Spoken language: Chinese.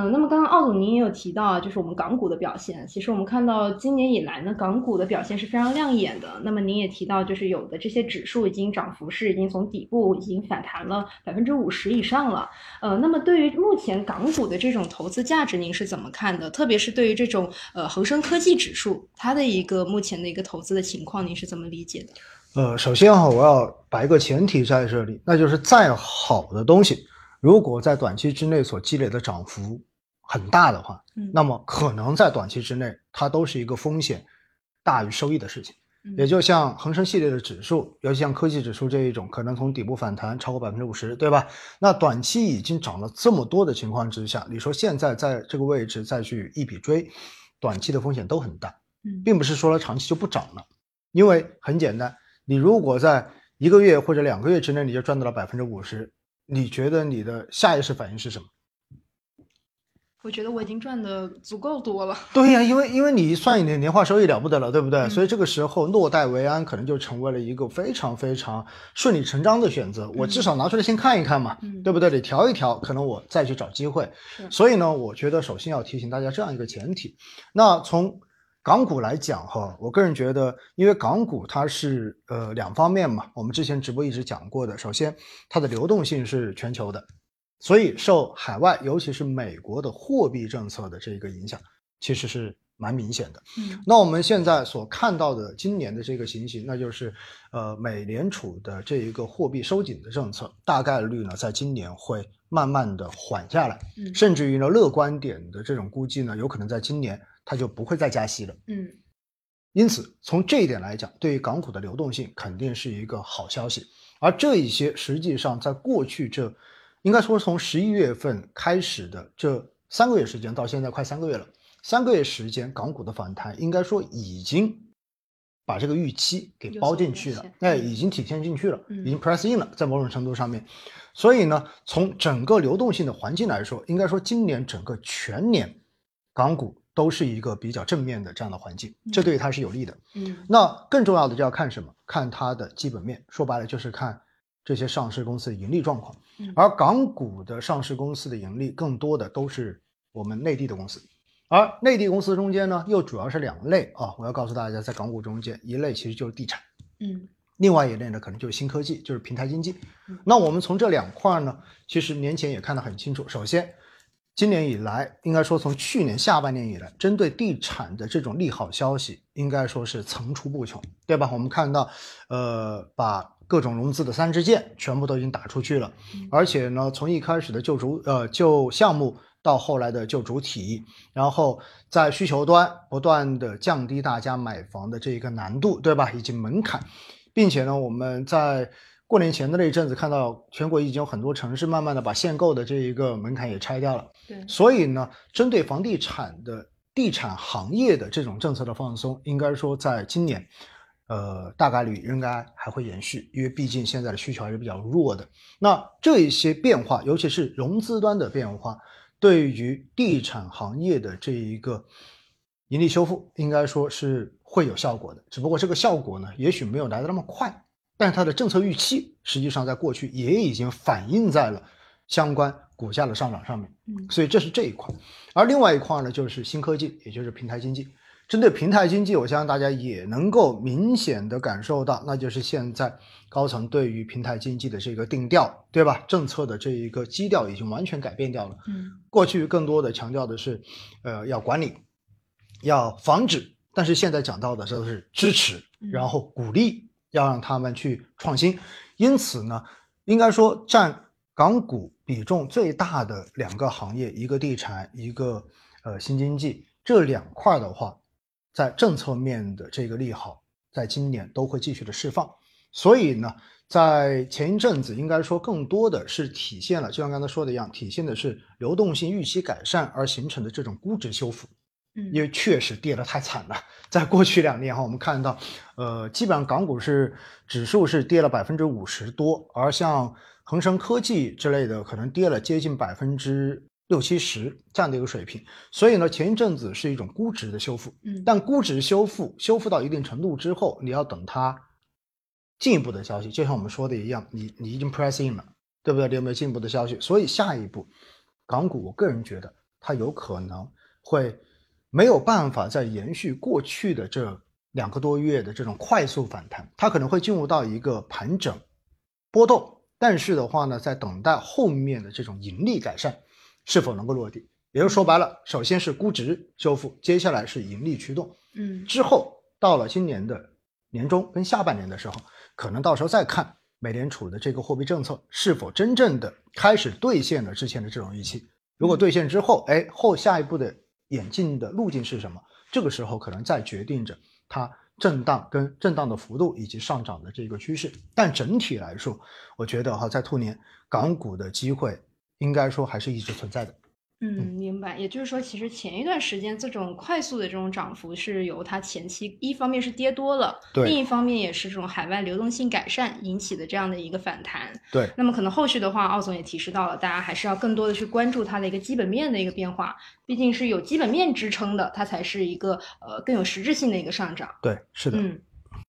嗯，那么刚刚奥总您也有提到啊，就是我们港股的表现。其实我们看到今年以来呢，港股的表现是非常亮眼的。那么您也提到，就是有的这些指数已经涨幅是已经从底部已经反弹了百分之五十以上了。呃，那么对于目前港股的这种投资价值，您是怎么看的？特别是对于这种呃恒生科技指数，它的一个目前的一个投资的情况，您是怎么理解的？呃，首先哈，我要摆一个前提在这里，那就是再好的东西，如果在短期之内所积累的涨幅。很大的话，那么可能在短期之内，它都是一个风险大于收益的事情。也就像恒生系列的指数，尤其像科技指数这一种，可能从底部反弹超过百分之五十，对吧？那短期已经涨了这么多的情况之下，你说现在在这个位置再去一笔追，短期的风险都很大，并不是说了长期就不涨了，因为很简单，你如果在一个月或者两个月之内你就赚到了百分之五十，你觉得你的下意识反应是什么？我觉得我已经赚的足够多了。对呀，因为因为你算一年年化收益了不得了，对不对？所以这个时候落袋为安可能就成为了一个非常非常顺理成章的选择。我至少拿出来先看一看嘛，对不对？得调一调，可能我再去找机会。所以呢，我觉得首先要提醒大家这样一个前提。那从港股来讲哈，我个人觉得，因为港股它是呃两方面嘛，我们之前直播一直讲过的。首先，它的流动性是全球的。所以受海外，尤其是美国的货币政策的这个影响，其实是蛮明显的。嗯，那我们现在所看到的今年的这个情形，那就是，呃，美联储的这一个货币收紧的政策，大概率呢，在今年会慢慢的缓下来。嗯，甚至于呢，乐观点的这种估计呢，有可能在今年它就不会再加息了。嗯，因此从这一点来讲，对于港股的流动性肯定是一个好消息。而这一些实际上在过去这。应该说，从十一月份开始的这三个月时间到现在快三个月了，三个月时间，港股的反弹应该说已经把这个预期给包进去了，哎，已经体现进去了，已经 press in 了，在某种程度上面。所以呢，从整个流动性的环境来说，应该说今年整个全年港股都是一个比较正面的这样的环境，这对于它是有利的。嗯，那更重要的就要看什么？看它的基本面，说白了就是看。这些上市公司的盈利状况，而港股的上市公司的盈利更多的都是我们内地的公司，而内地公司中间呢，又主要是两类啊。我要告诉大家，在港股中间，一类其实就是地产，嗯，另外一类呢，可能就是新科技，就是平台经济。那我们从这两块呢，其实年前也看得很清楚。首先，今年以来，应该说从去年下半年以来，针对地产的这种利好消息，应该说是层出不穷，对吧？我们看到，呃，把各种融资的三支箭全部都已经打出去了，而且呢，从一开始的救主呃救项目到后来的救主体，然后在需求端不断的降低大家买房的这一个难度，对吧？以及门槛，并且呢，我们在过年前的那一阵子看到全国已经有很多城市慢慢的把限购的这一个门槛也拆掉了，对，所以呢，针对房地产的地产行业的这种政策的放松，应该说在今年。呃，大概率应该还会延续，因为毕竟现在的需求还是比较弱的。那这一些变化，尤其是融资端的变化，对于地产行业的这一个盈利修复，应该说是会有效果的。只不过这个效果呢，也许没有来的那么快，但是它的政策预期实际上在过去也已经反映在了相关股价的上涨上面。嗯，所以这是这一块，而另外一块呢，就是新科技，也就是平台经济。针对平台经济，我相信大家也能够明显的感受到，那就是现在高层对于平台经济的这个定调，对吧？政策的这一个基调已经完全改变掉了。嗯，过去更多的强调的是，呃，要管理，要防止，但是现在讲到的都是支持，然后鼓励，要让他们去创新。因此呢，应该说占港股比重最大的两个行业，一个地产，一个呃新经济，这两块的话。在政策面的这个利好，在今年都会继续的释放，所以呢，在前一阵子应该说更多的是体现了，就像刚才说的一样，体现的是流动性预期改善而形成的这种估值修复。嗯，因为确实跌得太惨了，在过去两年哈，我们看到，呃，基本上港股是指数是跌了百分之五十多，而像恒生科技之类的，可能跌了接近百分之。六七十这样的一个水平，所以呢，前一阵子是一种估值的修复，嗯，但估值修复修复到一定程度之后，你要等它进一步的消息，就像我们说的一样，你你已经 press in 了，对不对？你有没有进一步的消息？所以下一步，港股我个人觉得它有可能会没有办法再延续过去的这两个多月的这种快速反弹，它可能会进入到一个盘整波动。但是的话呢，在等待后面的这种盈利改善是否能够落地，也就是说白了，首先是估值修复，接下来是盈利驱动，嗯之后到了今年的年中跟下半年的时候，可能到时候再看美联储的这个货币政策是否真正的开始兑现了之前的这种预期。如果兑现之后，哎，后下一步的演进的路径是什么？这个时候可能再决定着它震荡跟震荡的幅度以及上涨的这个趋势。但整体来说，我觉得哈，在兔年港股的机会应该说还是一直存在的。嗯，明白。也就是说，其实前一段时间这种快速的这种涨幅是由它前期一方面是跌多了，对另一方面也是这种海外流动性改善引起的这样的一个反弹。对，那么可能后续的话，奥总也提示到了，大家还是要更多的去关注它的一个基本面的一个变化，毕竟是有基本面支撑的，它才是一个呃更有实质性的一个上涨。对，是的。嗯，